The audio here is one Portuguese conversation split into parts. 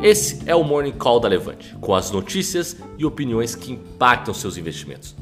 Esse é o Morning Call da Levante, com as notícias e opiniões que impactam seus investimentos.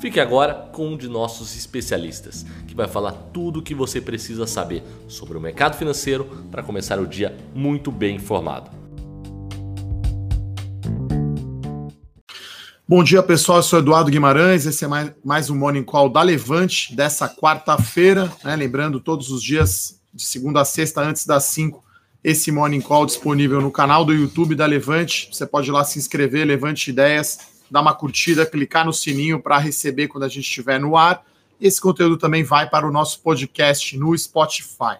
Fique agora com um de nossos especialistas, que vai falar tudo o que você precisa saber sobre o mercado financeiro para começar o dia muito bem informado. Bom dia pessoal, eu sou Eduardo Guimarães, esse é mais, mais um Morning Call da Levante dessa quarta-feira, né? lembrando todos os dias de segunda a sexta antes das 5 esse Morning Call disponível no canal do YouTube da Levante. Você pode ir lá se inscrever, Levante Ideias, dar uma curtida, clicar no sininho para receber quando a gente estiver no ar. Esse conteúdo também vai para o nosso podcast no Spotify.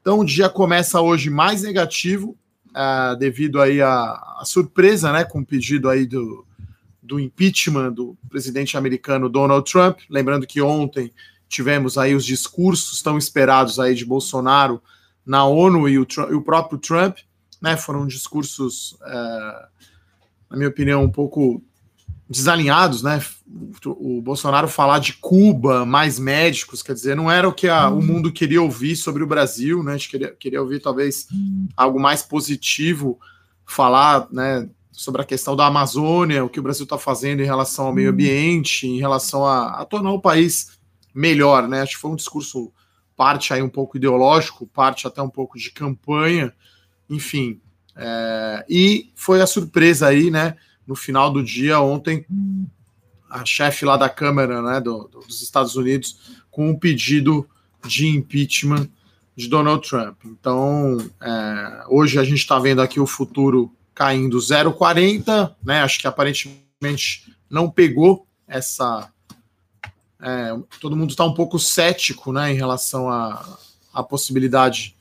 Então o dia começa hoje mais negativo, uh, devido aí à, surpresa, né, com o pedido aí do, do impeachment do presidente americano Donald Trump. Lembrando que ontem tivemos aí os discursos tão esperados aí de Bolsonaro na ONU e o, e o próprio Trump, né, foram discursos, é, na minha opinião, um pouco desalinhados, né? O, Bolsonaro falar de Cuba, mais médicos, quer dizer, não era o que a, o mundo queria ouvir sobre o Brasil, né? A gente queria, queria ouvir talvez algo mais positivo, falar, né? Sobre a questão da Amazônia, o que o Brasil está fazendo em relação ao meio ambiente, em relação a, a tornar o país melhor, né? Acho que foi um discurso parte aí um pouco ideológico, parte até um pouco de campanha, enfim. É, e foi a surpresa aí, né? No final do dia, ontem, a chefe lá da Câmara né, do, dos Estados Unidos com um pedido de impeachment de Donald Trump. Então, é, hoje a gente está vendo aqui o futuro caindo 0,40, né? Acho que aparentemente não pegou essa é, todo mundo está um pouco cético né, em relação à, possibilidade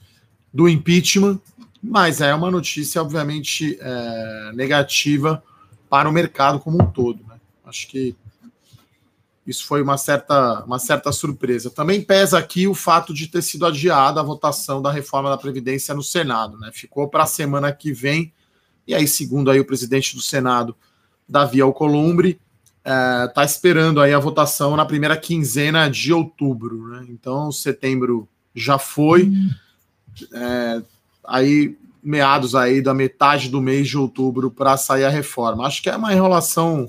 do impeachment, mas é uma notícia, obviamente, é, negativa para o mercado como um todo. Né? Acho que isso foi uma certa, uma certa surpresa. Também pesa aqui o fato de ter sido adiada a votação da reforma da Previdência no Senado. Né? Ficou para a semana que vem, e aí, segundo aí o presidente do Senado, Davi Alcolumbre, está é, esperando aí a votação na primeira quinzena de outubro, né? Então, setembro já foi. Uhum. É, aí, meados aí da metade do mês de outubro para sair a reforma. Acho que é uma enrolação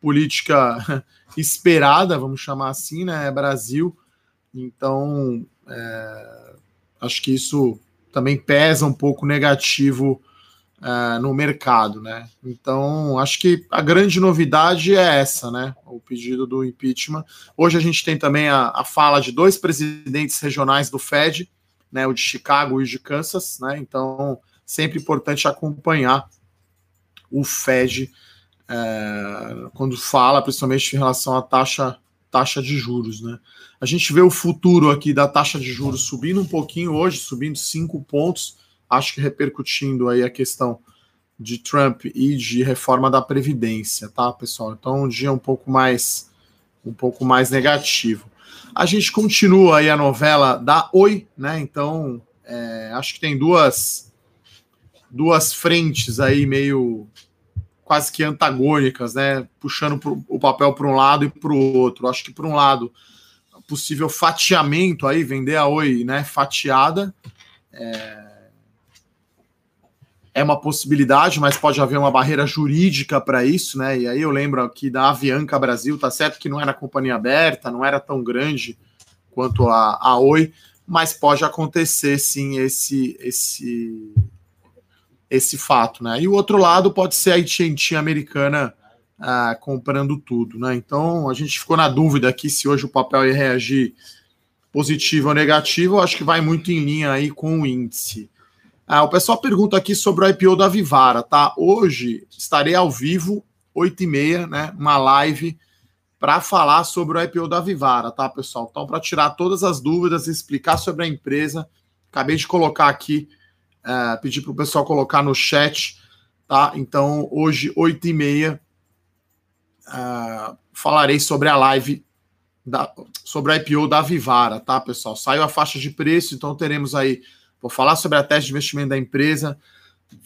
política esperada, vamos chamar assim, né? É Brasil. Então, é, acho que isso também pesa um pouco negativo uh, no mercado, né? Então, acho que a grande novidade é essa, né? O pedido do impeachment. Hoje a gente tem também a, a fala de dois presidentes regionais do Fed, né? O de Chicago e o de Kansas, né? Então, sempre importante acompanhar o Fed uh, quando fala, principalmente em relação à taxa taxa de juros, né? A gente vê o futuro aqui da taxa de juros subindo um pouquinho hoje, subindo cinco pontos acho que repercutindo aí a questão de Trump e de reforma da previdência, tá, pessoal? Então um dia um pouco mais um pouco mais negativo. A gente continua aí a novela da Oi, né? Então é, acho que tem duas duas frentes aí meio quase que antagônicas, né? Puxando pro, o papel para um lado e para o outro. Acho que por um lado possível fatiamento aí, vender a Oi, né? Fatiada. É, é uma possibilidade, mas pode haver uma barreira jurídica para isso, né? E aí eu lembro aqui da Avianca Brasil, tá certo que não era companhia aberta, não era tão grande quanto a, a Oi, mas pode acontecer sim esse esse esse fato, né? E o outro lado pode ser a AT&T americana ah, comprando tudo, né? Então a gente ficou na dúvida aqui se hoje o papel ia reagir positivo ou negativo. Eu acho que vai muito em linha aí com o índice. Ah, o pessoal pergunta aqui sobre o IPO da Vivara, tá? Hoje estarei ao vivo, 8h30, né? Uma live para falar sobre o IPO da Vivara, tá, pessoal? Então, para tirar todas as dúvidas e explicar sobre a empresa, acabei de colocar aqui, é, pedir para o pessoal colocar no chat, tá? Então, hoje, 8h30, é, falarei sobre a live da, sobre a IPO da Vivara, tá, pessoal? Saiu a faixa de preço, então teremos aí Vou falar sobre a tese de investimento da empresa,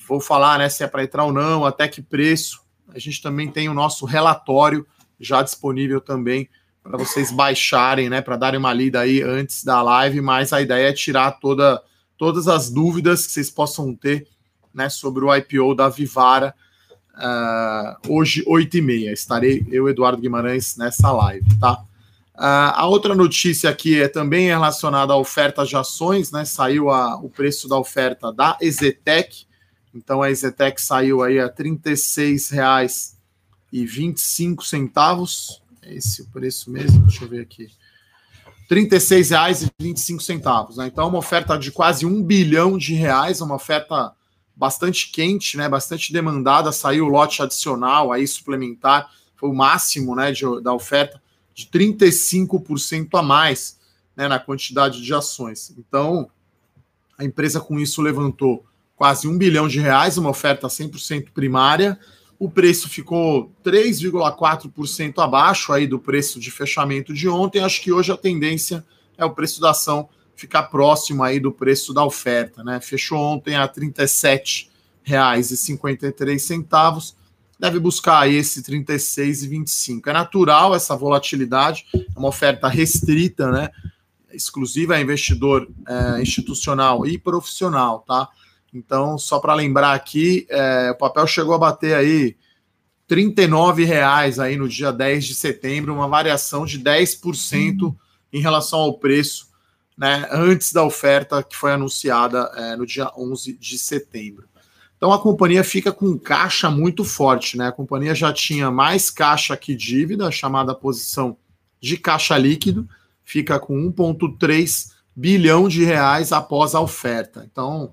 vou falar né, se é para entrar ou não, até que preço. A gente também tem o nosso relatório já disponível também para vocês baixarem, né, para darem uma lida aí antes da live, mas a ideia é tirar toda, todas as dúvidas que vocês possam ter né, sobre o IPO da Vivara. Uh, hoje, 8h30. Estarei eu, Eduardo Guimarães, nessa live, tá? Uh, a outra notícia aqui é também relacionada à oferta de ações, né? Saiu a, o preço da oferta da Ezetec. Então a Ezetec saiu aí a R$ 36,25. É esse o preço mesmo? Deixa eu ver aqui. R$ 36,25. Né? Então, uma oferta de quase um bilhão de reais, uma oferta bastante quente, né? Bastante demandada. Saiu o lote adicional aí suplementar, foi o máximo, né? De, da oferta de 35% a mais, né? Na quantidade de ações. Então, a empresa com isso levantou quase um bilhão de reais, uma oferta 100% primária. O preço ficou 3,4% abaixo aí do preço de fechamento de ontem. Acho que hoje a tendência é o preço da ação ficar próximo aí do preço da oferta, né? Fechou ontem a R$ 37,53. Deve buscar aí esse 36,25. É natural essa volatilidade, é uma oferta restrita, né? Exclusiva a investidor é, institucional e profissional, tá? Então, só para lembrar aqui, é, o papel chegou a bater aí R$ reais aí no dia 10 de setembro, uma variação de 10% uhum. em relação ao preço né, antes da oferta que foi anunciada é, no dia 11 de setembro. Então a companhia fica com caixa muito forte, né? A companhia já tinha mais caixa que dívida, chamada posição de caixa líquido, fica com 1,3 bilhão de reais após a oferta. Então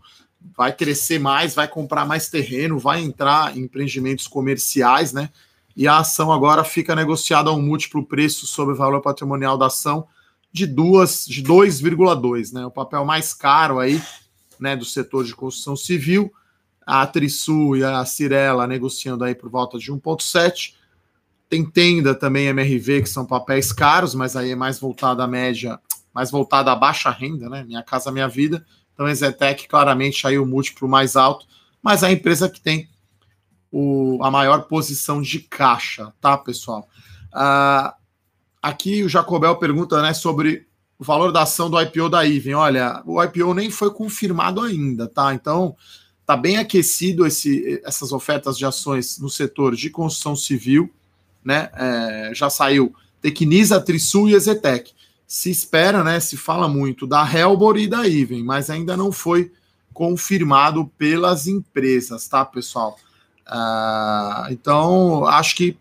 vai crescer mais, vai comprar mais terreno, vai entrar em empreendimentos comerciais, né? E a ação agora fica negociada a um múltiplo preço sobre o valor patrimonial da ação de duas de 2,2, né? O papel mais caro aí, né, do setor de construção civil, a Trisul e a Cirela negociando aí por volta de 1,7. Tem Tenda também MRV, que são papéis caros, mas aí é mais voltada à média, mais voltada à baixa renda, né? Minha Casa Minha Vida. Então, a Zetec claramente aí o múltiplo mais alto, mas é a empresa que tem o, a maior posição de caixa, tá, pessoal? Uh, aqui o Jacobel pergunta né, sobre o valor da ação do IPO da Iven. Olha, o IPO nem foi confirmado ainda, tá? Então, tá bem aquecido esse, essas ofertas de ações no setor de construção civil, né? É, já saiu Tecnisa, Trisul e Ezetec se espera, né? Se fala muito da Helbor e da Iven, mas ainda não foi confirmado pelas empresas, tá, pessoal? Uh, então, acho que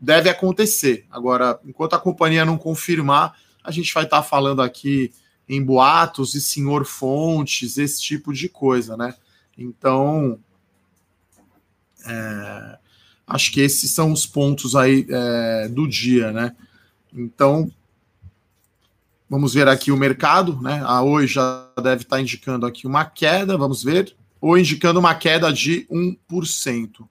deve acontecer. Agora, enquanto a companhia não confirmar, a gente vai estar tá falando aqui em boatos e senhor fontes, esse tipo de coisa, né? Então, é, acho que esses são os pontos aí é, do dia, né? Então, Vamos ver aqui o mercado, né? A Oi já deve estar indicando aqui uma queda, vamos ver. Ou indicando uma queda de 1%.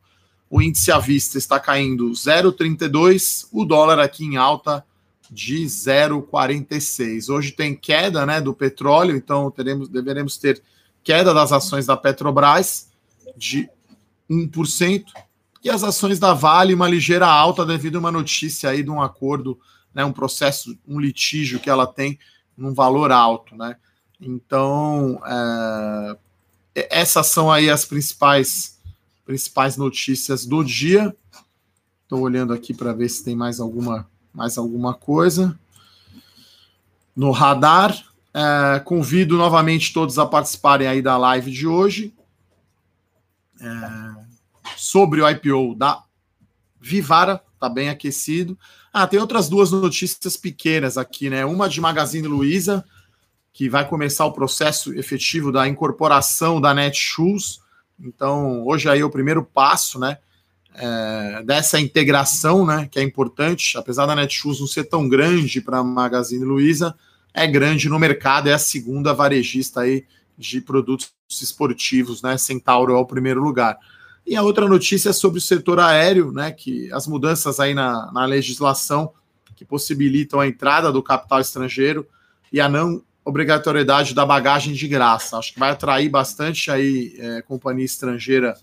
O índice à vista está caindo 0,32, o dólar aqui em alta de 0,46. Hoje tem queda né, do petróleo, então teremos, deveremos ter queda das ações da Petrobras de 1%, e as ações da Vale uma ligeira alta devido a uma notícia aí de um acordo né, um processo, um litígio que ela tem num valor alto, né? Então, é, essas são aí as principais principais notícias do dia. Estou olhando aqui para ver se tem mais alguma mais alguma coisa no radar. É, convido novamente todos a participarem aí da live de hoje é, sobre o IPO da Vivara, tá bem aquecido. Ah, tem outras duas notícias pequenas aqui, né? Uma de Magazine Luiza, que vai começar o processo efetivo da incorporação da Netshoes. Então, hoje aí é o primeiro passo, né? É, dessa integração, né? Que é importante, apesar da Netshoes não ser tão grande para Magazine Luiza, é grande no mercado, é a segunda varejista aí de produtos esportivos, né? Centauro é o primeiro lugar. E a outra notícia é sobre o setor aéreo, né, que as mudanças aí na, na legislação que possibilitam a entrada do capital estrangeiro e a não obrigatoriedade da bagagem de graça. Acho que vai atrair bastante aí é, companhia estrangeira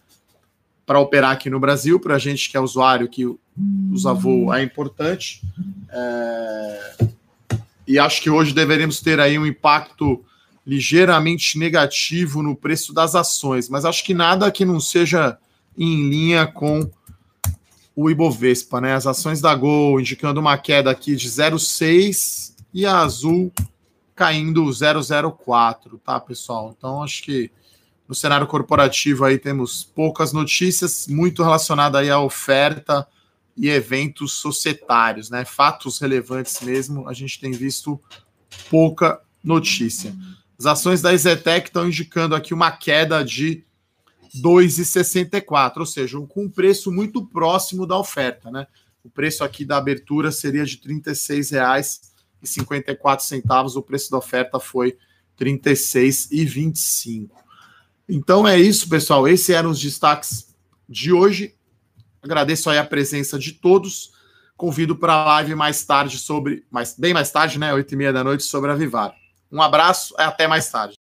para operar aqui no Brasil, para a gente que é usuário que usa voo é importante. É... E acho que hoje deveremos ter aí um impacto ligeiramente negativo no preço das ações, mas acho que nada que não seja em linha com o Ibovespa, né? As ações da Gol indicando uma queda aqui de 0,6 e a Azul caindo 0,04, tá, pessoal? Então acho que no cenário corporativo aí temos poucas notícias, muito relacionada aí à oferta e eventos societários, né? Fatos relevantes mesmo, a gente tem visto pouca notícia. As ações da Ezetec estão indicando aqui uma queda de 2,64, ou seja, com um preço muito próximo da oferta, né? O preço aqui da abertura seria de R$ 36,54, o preço da oferta foi R$ 36,25. Então é isso, pessoal. Esses eram os destaques de hoje. Agradeço aí a presença de todos. Convido para a live mais tarde sobre, mais, bem mais tarde, né? Oito e meia da noite, sobre a Vivar. Um abraço e até mais tarde.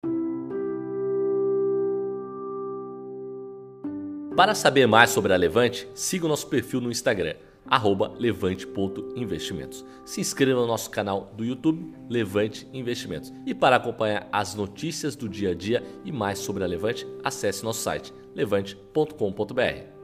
Para saber mais sobre a Levante, siga o nosso perfil no Instagram, levante.investimentos. Se inscreva no nosso canal do YouTube, Levante Investimentos. E para acompanhar as notícias do dia a dia e mais sobre a Levante, acesse nosso site levante.com.br.